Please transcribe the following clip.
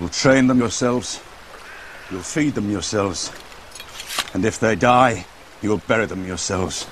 You'll train them yourselves. You'll feed them yourselves. And if they die, you'll bury them yourselves.